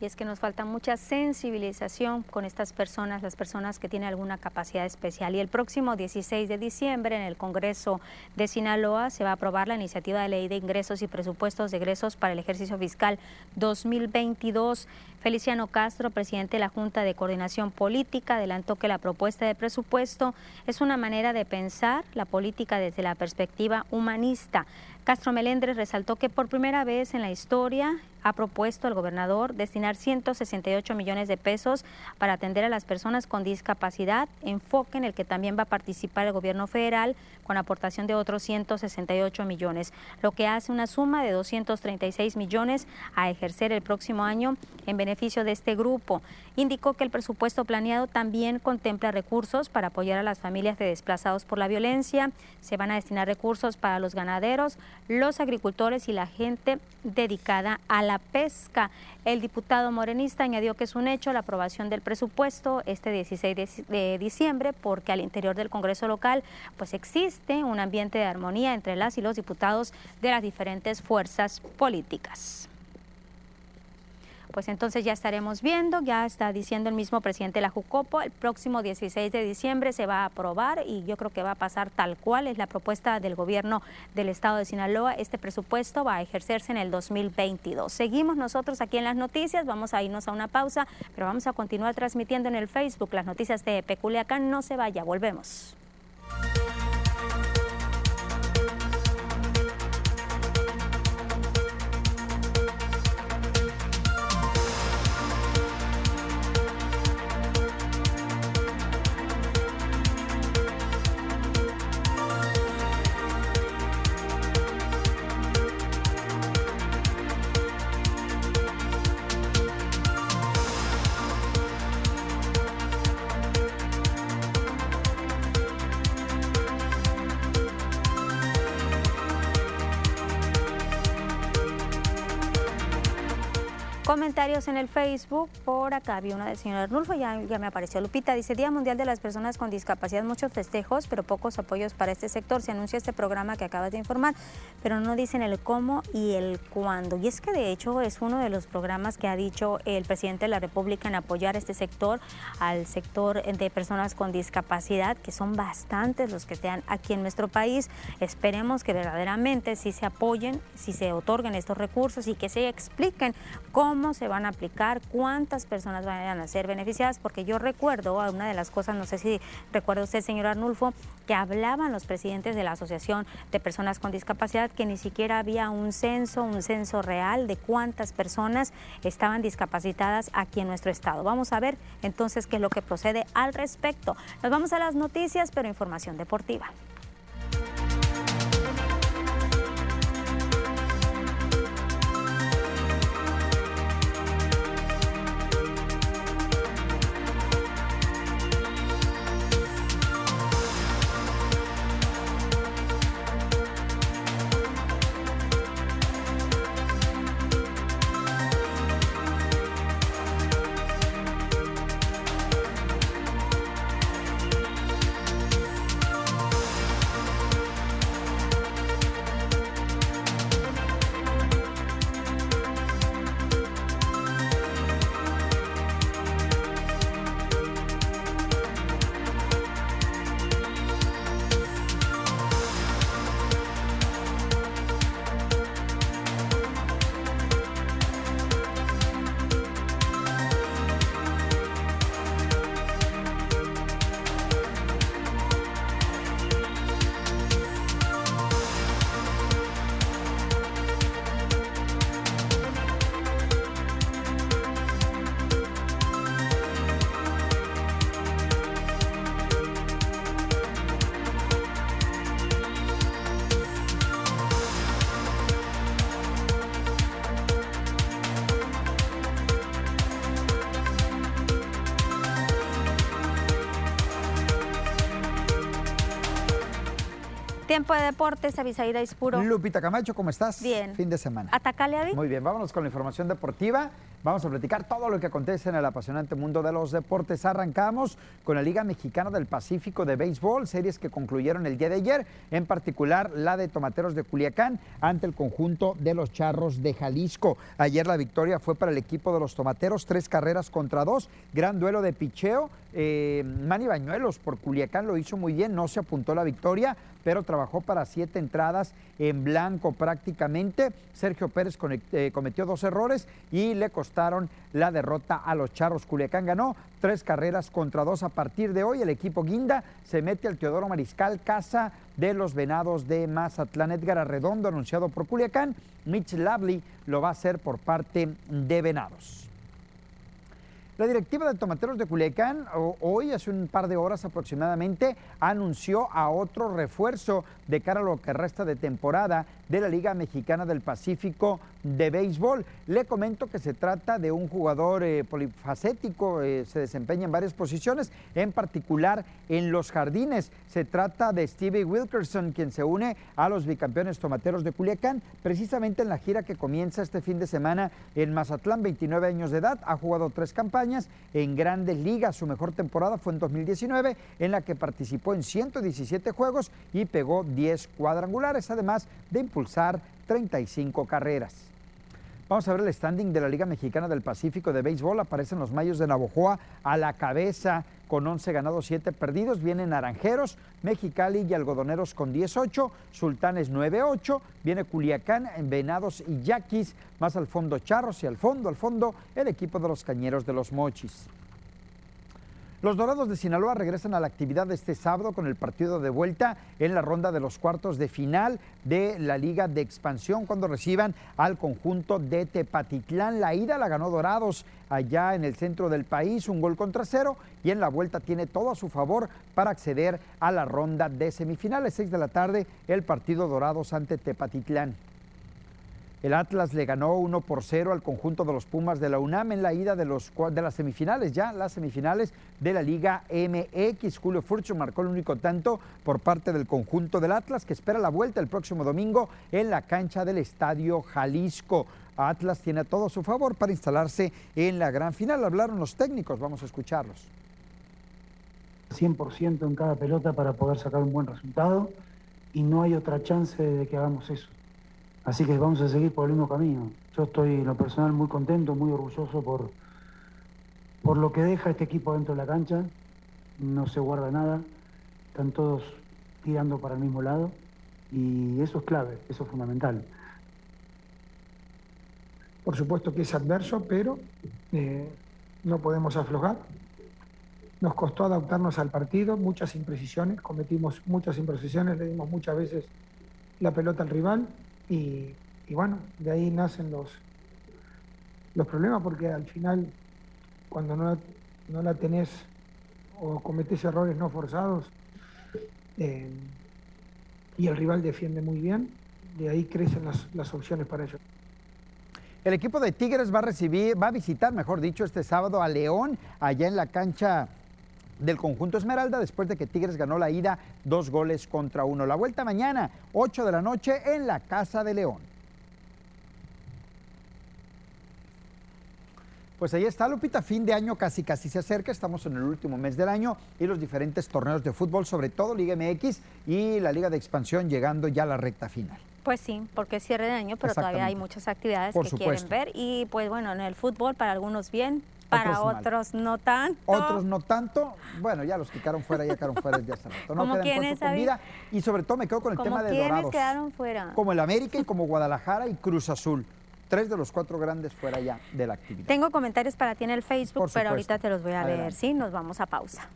Y es que nos falta mucha sensibilización con estas personas, las personas que tienen alguna capacidad especial. Y el próximo 16 de diciembre en el Congreso de Sinaloa se va a aprobar la iniciativa de ley de ingresos y presupuestos de egresos para el ejercicio fiscal 2022. Feliciano Castro, presidente de la Junta de Coordinación Política, adelantó que la propuesta de presupuesto es una manera de pensar la política desde la perspectiva humanista. Castro Melendres resaltó que por primera vez en la historia ha propuesto el gobernador destinar 168 millones de pesos para atender a las personas con discapacidad, enfoque en el que también va a participar el gobierno federal con aportación de otros 168 millones, lo que hace una suma de 236 millones a ejercer el próximo año en beneficio de este grupo. Indicó que el presupuesto planeado también contempla recursos para apoyar a las familias de desplazados por la violencia, se van a destinar recursos para los ganaderos, los agricultores y la gente dedicada a la pesca. El diputado morenista añadió que es un hecho la aprobación del presupuesto este 16 de diciembre porque al interior del Congreso local pues existe un ambiente de armonía entre las y los diputados de las diferentes fuerzas políticas pues entonces ya estaremos viendo, ya está diciendo el mismo presidente de la Jucopo, el próximo 16 de diciembre se va a aprobar y yo creo que va a pasar tal cual es la propuesta del gobierno del estado de Sinaloa. Este presupuesto va a ejercerse en el 2022. Seguimos nosotros aquí en las noticias, vamos a irnos a una pausa, pero vamos a continuar transmitiendo en el Facebook las noticias de Peculiacán. No se vaya, volvemos. En el Facebook. Por acá había una del señor Arnulfo, ya, me apareció Lupita. Dice, Día Mundial de las Personas con Discapacidad, muchos festejos, pero pocos apoyos para este sector. Se anuncia este programa que acabas de informar, pero no dicen el cómo y el cuándo. Y es que de hecho es uno de los programas que ha dicho el presidente de la República en apoyar este sector, al sector de personas con discapacidad, que son bastantes los que están aquí en nuestro país. Esperemos que verdaderamente sí se apoyen, si se otorguen estos recursos y que se expliquen cómo se van a aplicar, cuántas personas van a ser beneficiadas, porque yo recuerdo una de las cosas, no sé si recuerda usted, señor Arnulfo, que hablaban los presidentes de la Asociación de Personas con Discapacidad que ni siquiera había un censo, un censo real de cuántas personas estaban discapacitadas aquí en nuestro estado. Vamos a ver entonces qué es lo que procede al respecto. Nos vamos a las noticias, pero información deportiva. Tiempo de deportes, Avisaíra Ispuro. Lupita Camacho, ¿cómo estás? Bien. Fin de semana. Atacale, Avi. Muy bien, vámonos con la información deportiva. Vamos a platicar todo lo que acontece en el apasionante mundo de los deportes. Arrancamos con la Liga Mexicana del Pacífico de Béisbol, series que concluyeron el día de ayer, en particular la de Tomateros de Culiacán ante el conjunto de los Charros de Jalisco. Ayer la victoria fue para el equipo de los Tomateros, tres carreras contra dos, gran duelo de picheo. Eh, Manny Bañuelos por Culiacán lo hizo muy bien, no se apuntó la victoria, pero trabajó para siete entradas en blanco prácticamente. Sergio Pérez eh, cometió dos errores y le costaron la derrota a los Charros. Culiacán ganó tres carreras contra dos. A partir de hoy el equipo Guinda se mete al Teodoro Mariscal, casa de los Venados de Mazatlán. Edgar Arredondo, anunciado por Culiacán. Mitch Lavely lo va a hacer por parte de Venados. La directiva de Tomateros de Culiacán hoy, hace un par de horas aproximadamente, anunció a otro refuerzo de cara a lo que resta de temporada de la Liga Mexicana del Pacífico de Béisbol. Le comento que se trata de un jugador eh, polifacético, eh, se desempeña en varias posiciones, en particular en los jardines. Se trata de Stevie Wilkerson, quien se une a los bicampeones tomateros de Culiacán, precisamente en la gira que comienza este fin de semana en Mazatlán, 29 años de edad, ha jugado tres campañas en grandes ligas. Su mejor temporada fue en 2019, en la que participó en 117 juegos y pegó 10 cuadrangulares, además de impulsar 35 carreras. Vamos a ver el standing de la Liga Mexicana del Pacífico de Béisbol. Aparecen los Mayos de Navojoa a la cabeza con 11 ganados, 7 perdidos. Vienen Naranjeros, Mexicali y Algodoneros con 18, Sultanes 9-8. Viene Culiacán, Venados y Yaquis, más al fondo Charros y al fondo, al fondo, el equipo de los Cañeros de los Mochis. Los Dorados de Sinaloa regresan a la actividad este sábado con el partido de vuelta en la ronda de los cuartos de final de la Liga de Expansión cuando reciban al conjunto de Tepatitlán. La ida la ganó Dorados allá en el centro del país, un gol contra cero y en la vuelta tiene todo a su favor para acceder a la ronda de semifinales. Seis de la tarde el partido Dorados ante Tepatitlán. El Atlas le ganó 1 por 0 al conjunto de los Pumas de la UNAM en la ida de, los, de las semifinales, ya las semifinales de la Liga MX. Julio Furcho marcó el único tanto por parte del conjunto del Atlas que espera la vuelta el próximo domingo en la cancha del Estadio Jalisco. Atlas tiene todo su favor para instalarse en la gran final. Hablaron los técnicos, vamos a escucharlos. 100% en cada pelota para poder sacar un buen resultado y no hay otra chance de que hagamos eso. Así que vamos a seguir por el mismo camino. Yo estoy en lo personal muy contento, muy orgulloso por, por lo que deja este equipo dentro de la cancha. No se guarda nada, están todos tirando para el mismo lado y eso es clave, eso es fundamental. Por supuesto que es adverso, pero eh, no podemos aflojar. Nos costó adaptarnos al partido, muchas imprecisiones, cometimos muchas imprecisiones, le dimos muchas veces la pelota al rival y, bueno, de ahí nacen los, los problemas porque al final cuando no, no la tenés o cometés errores no forzados eh, y el rival defiende muy bien, de ahí crecen las, las opciones para ellos. El equipo de Tigres va a recibir, va a visitar, mejor dicho, este sábado a León, allá en la cancha del conjunto Esmeralda, después de que Tigres ganó la ida dos goles contra uno. La vuelta mañana, 8 de la noche, en la Casa de León. Pues ahí está, Lupita, fin de año casi casi se acerca, estamos en el último mes del año y los diferentes torneos de fútbol, sobre todo Liga MX y la Liga de Expansión llegando ya a la recta final. Pues sí, porque es cierre de año, pero todavía hay muchas actividades Por que supuesto. quieren ver y pues bueno, en el fútbol para algunos bien, para Otros no tanto. Otros no tanto, bueno, ya los que quedaron fuera ya quedaron fuera desde hace rato. No ¿Cómo quedan con vida y sobre todo me quedo con el Como tema de Dorados. quedaron fuera. Como el América y como Guadalajara y Cruz Azul. Tres de los cuatro grandes fuera ya de la actividad. Tengo comentarios para ti en el Facebook, pero ahorita te los voy a leer. ¿sí? Nos vamos a pausa.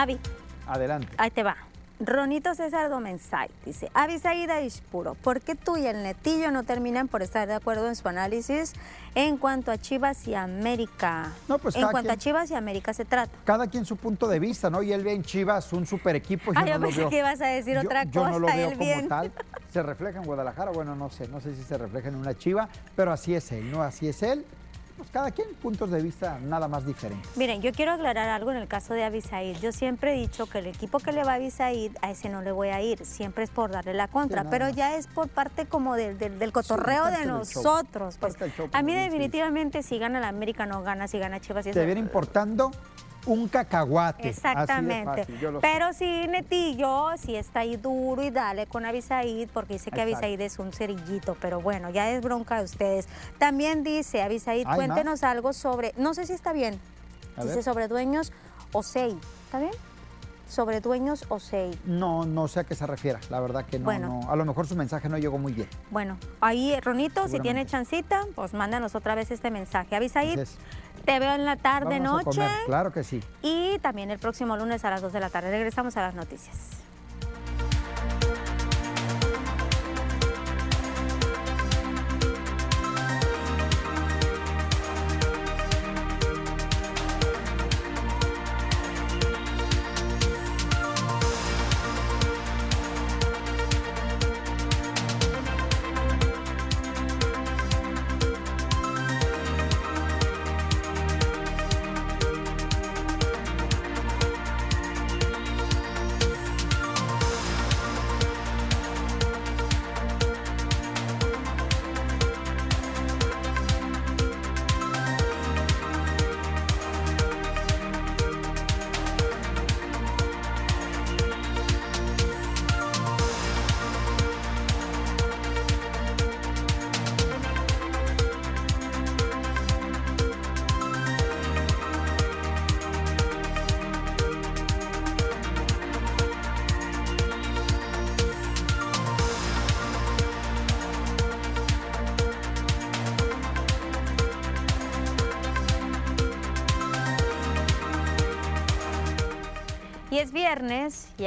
Avi, Adelante. Ahí te va. Ronito César Domensay dice, Avisaída Ispuro, ¿por qué tú y el netillo no terminan por estar de acuerdo en su análisis en cuanto a Chivas y América? No, pues en cuanto a Chivas y América se trata. Cada quien su punto de vista, ¿no? Y él ve en Chivas un super equipo. Ah, yo no lo pensé veo- que ibas a decir yo- otra yo no lo cosa, veo como bien. tal. Se refleja en Guadalajara, bueno, no sé, no sé si se refleja en una Chiva, pero así es él, ¿no? Así es él. Pues cada quien puntos de vista nada más diferentes. Miren, yo quiero aclarar algo en el caso de Avisaid. Yo siempre he dicho que el equipo que le va a Avisaid, a ese no le voy a ir. Siempre es por darle la contra. pero ya es por parte como del, del- del cotorreo de nosotros. Pues, show, a mí definitivamente si gana la América no gana, si gana Chivas y Te viene importando un cacahuate. Así de Exactamente. fácil. Pero sí, Netillo, sí está ahí duro y dale con Avisaid, porque dice que. Avisaid es un cerillito, pero bueno, ya es bronca de ustedes. También dice, Avisaid, ¿Hay cuéntenos algo sobre, no sé si está bien, A dice ver. sobre dueños o SEI, ¿está bien? Sobre dueños o SEI. No, no sé a qué se refiera. La verdad que no, Bueno. no. A lo mejor su mensaje no llegó muy bien. Bueno, ahí, Ronito, si tiene chancita, pues mándanos otra vez este mensaje. Es. Te veo en la tarde, Vamos a noche. comer, claro que sí. Y también el próximo lunes a las 2 de la tarde. Regresamos a las noticias.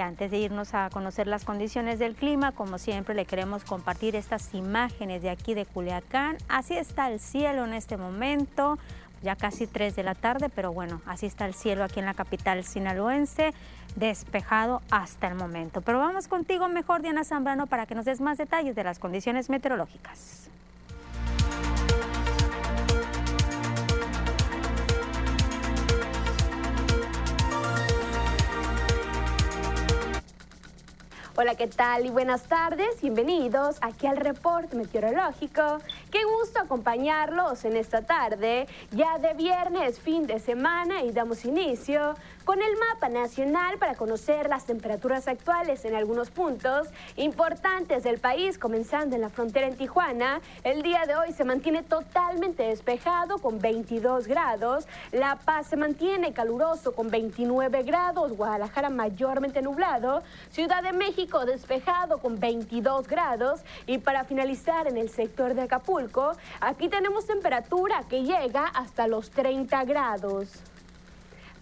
Antes de irnos a conocer las condiciones del clima, como siempre le queremos compartir estas imágenes de aquí de Culiacán. Así está el cielo en este momento. ya casi 3 de la tarde, pero bueno, así está el cielo aquí en la capital sinaloense, despejado hasta el momento. Pero vamos contigo mejor, Diana Zambrano, para que nos des más detalles de las condiciones meteorológicas. Hola, ¿qué tal? Y buenas tardes. Bienvenidos aquí al reporte meteorológico. Qué gusto acompañarlos en esta tarde, ya de viernes, fin de semana, y damos inicio con el mapa nacional para conocer las temperaturas actuales en algunos puntos importantes del país, comenzando en la frontera en Tijuana. El día de hoy se mantiene totalmente despejado con 22 grados. La Paz se mantiene caluroso con 29 grados. Guadalajara mayormente nublado. Ciudad de México despejado con 22 grados. Y para finalizar en el sector de Acapulco, aquí tenemos temperatura que llega hasta los 30 grados.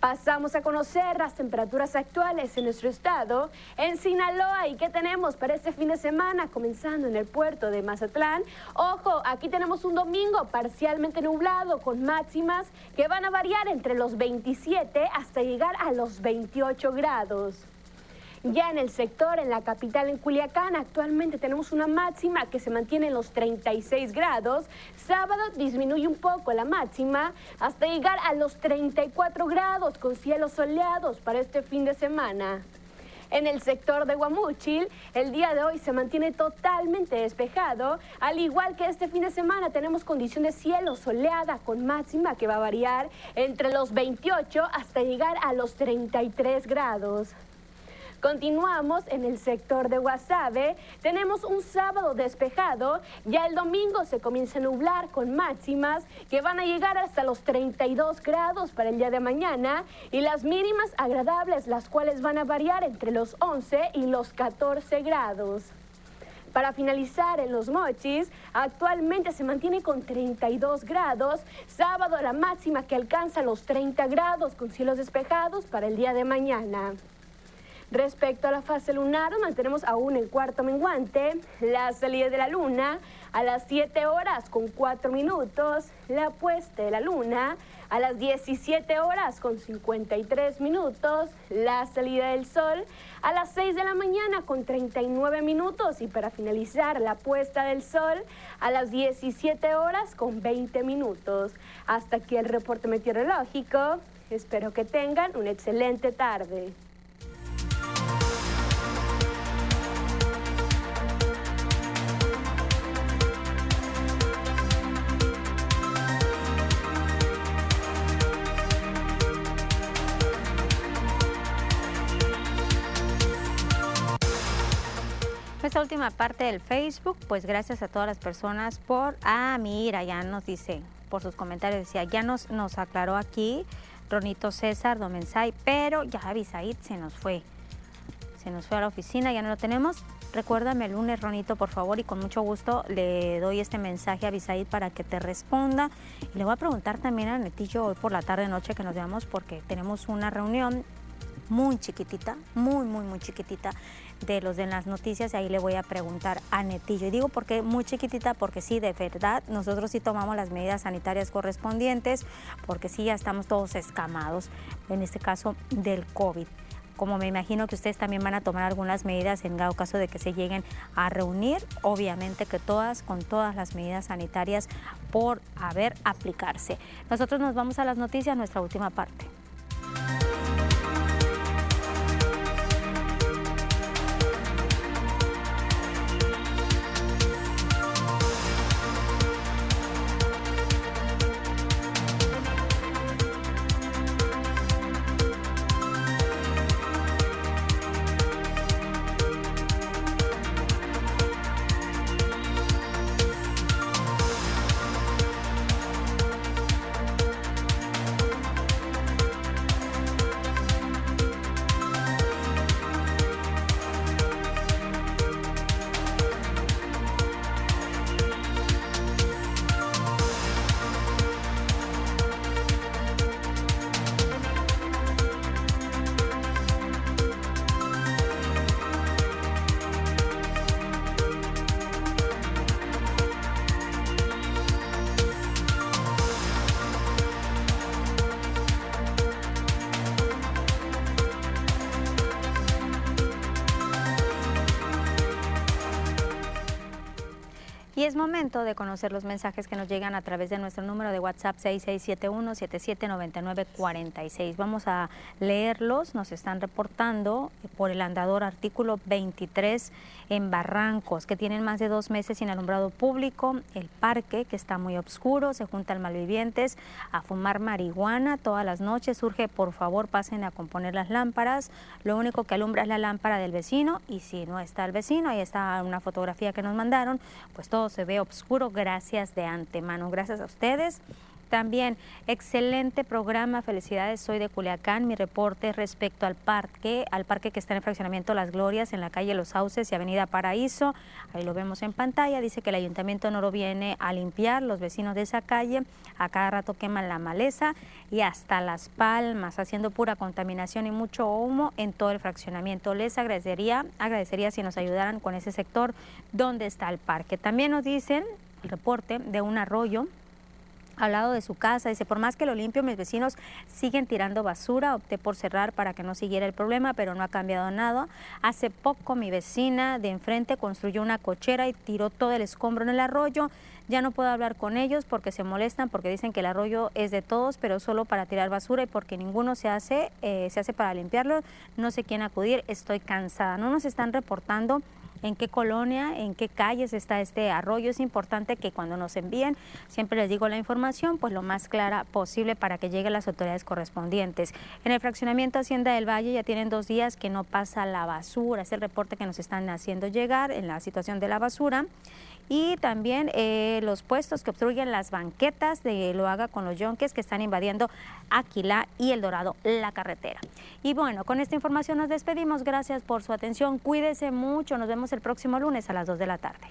Pasamos a conocer las temperaturas actuales en nuestro estado. En Sinaloa, ¿y qué tenemos para este fin de semana? Comenzando en el puerto de Mazatlán. Ojo, aquí tenemos un domingo parcialmente nublado con máximas que van a variar entre los 27 hasta llegar a los 28 grados. Ya en el sector, en la capital, en Culiacán, actualmente tenemos una máxima que se mantiene en los 36 grados. Sábado disminuye un poco la máxima hasta llegar a los 34 grados con cielos soleados para este fin de semana. En el sector de Guamúchil, el día de hoy se mantiene totalmente despejado. Al igual que este fin de semana, tenemos condición de cielo soleada con máxima que va a variar entre los 28 hasta llegar a los 33 grados. Continuamos en el sector de Guasave. Tenemos un sábado despejado. Ya el domingo se comienza a nublar con máximas que van a llegar hasta los 32 grados para el día de mañana y las mínimas agradables, las cuales van a variar entre los 11 y los 14 grados. Para finalizar, en los mochis, actualmente se mantiene con 32 grados. Sábado la máxima que alcanza los 30 grados con cielos despejados para el día de mañana. Respecto a la fase lunar, mantenemos aún el cuarto menguante, la salida de la luna a las 7 horas con 4 minutos, la puesta de la luna a las 17 horas con 53 minutos, la salida del sol a las 6 de la mañana con 39 minutos y para finalizar la puesta del sol a las 17 horas con 20 minutos. Hasta aquí el reporte meteorológico. Espero que tengan una excelente tarde. Esta última parte del Facebook, pues gracias a todas las personas por, ah, mira, ya nos dice, por sus comentarios, decía, ya nos, nos aclaró aquí Ronito César Domensay, pero ya Avisaid se nos fue, se nos fue a la oficina, ya no lo tenemos. Recuérdame el lunes, Ronito, por favor, y con mucho gusto le doy este mensaje a Avisaid para que te responda. Y le voy a preguntar también a Netillo hoy por la tarde noche que nos veamos porque tenemos una reunión muy chiquitita, muy, muy, muy chiquitita de los de las noticias y ahí le voy a preguntar a Netillo. Y digo porque muy chiquitita, porque sí, de verdad, nosotros sí tomamos las medidas sanitarias correspondientes, porque sí ya estamos todos escamados, en este caso del COVID como me imagino que ustedes también van a tomar algunas medidas en caso de que se lleguen a reunir, obviamente que todas con todas las medidas sanitarias por haber aplicarse. Nosotros nos vamos a las noticias, nuestra última parte. De conocer los mensajes que nos llegan a través de nuestro número de WhatsApp 6671-779946. Vamos a leerlos. Nos están reportando por el andador artículo 23 en Barrancos, que tienen más de dos meses sin alumbrado público, el parque que está muy oscuro, se juntan malvivientes a fumar marihuana todas las noches, surge por favor pasen a componer las lámparas, lo único que alumbra es la lámpara del vecino y si no está el vecino, ahí está una fotografía que nos mandaron, pues todo se ve oscuro, gracias de antemano, gracias a ustedes. También, excelente programa, felicidades, soy de Culiacán. Mi reporte respecto al parque, al parque que está en el fraccionamiento Las Glorias, en la calle Los Sauces y Avenida Paraíso. Ahí lo vemos en pantalla. Dice que el ayuntamiento no lo viene a limpiar. Los vecinos de esa calle a cada rato queman la maleza y hasta las palmas, haciendo pura contaminación y mucho humo en todo el fraccionamiento. Les agradecería, agradecería si nos ayudaran con ese sector donde está el parque. También nos dicen reporte de un arroyo al lado de su casa. Dice, por más que lo limpio, mis vecinos siguen tirando basura. Opté por cerrar para que no siguiera el problema, pero no ha cambiado nada. Hace poco mi vecina de enfrente construyó una cochera y tiró todo el escombro en el arroyo. Ya no puedo hablar con ellos porque se molestan, porque dicen que el arroyo es de todos, pero solo para tirar basura y porque ninguno se hace, eh, se hace para limpiarlo. No sé quién acudir, estoy cansada. No nos están reportando en qué colonia, en qué calles está este arroyo. Es importante que cuando nos envíen, siempre les digo la información, pues lo más clara posible para que lleguen las autoridades correspondientes. En el fraccionamiento Hacienda del Valle ya tienen dos días que no pasa la basura, es el reporte que nos están haciendo llegar en la situación de la basura y también eh, los puestos que obstruyen las banquetas de lo haga con los yonques que están invadiendo Aquila y El Dorado, la carretera. Y bueno, con esta información nos despedimos. Gracias por su atención. Cuídese mucho. Nos vemos el próximo lunes a las 2 de la tarde.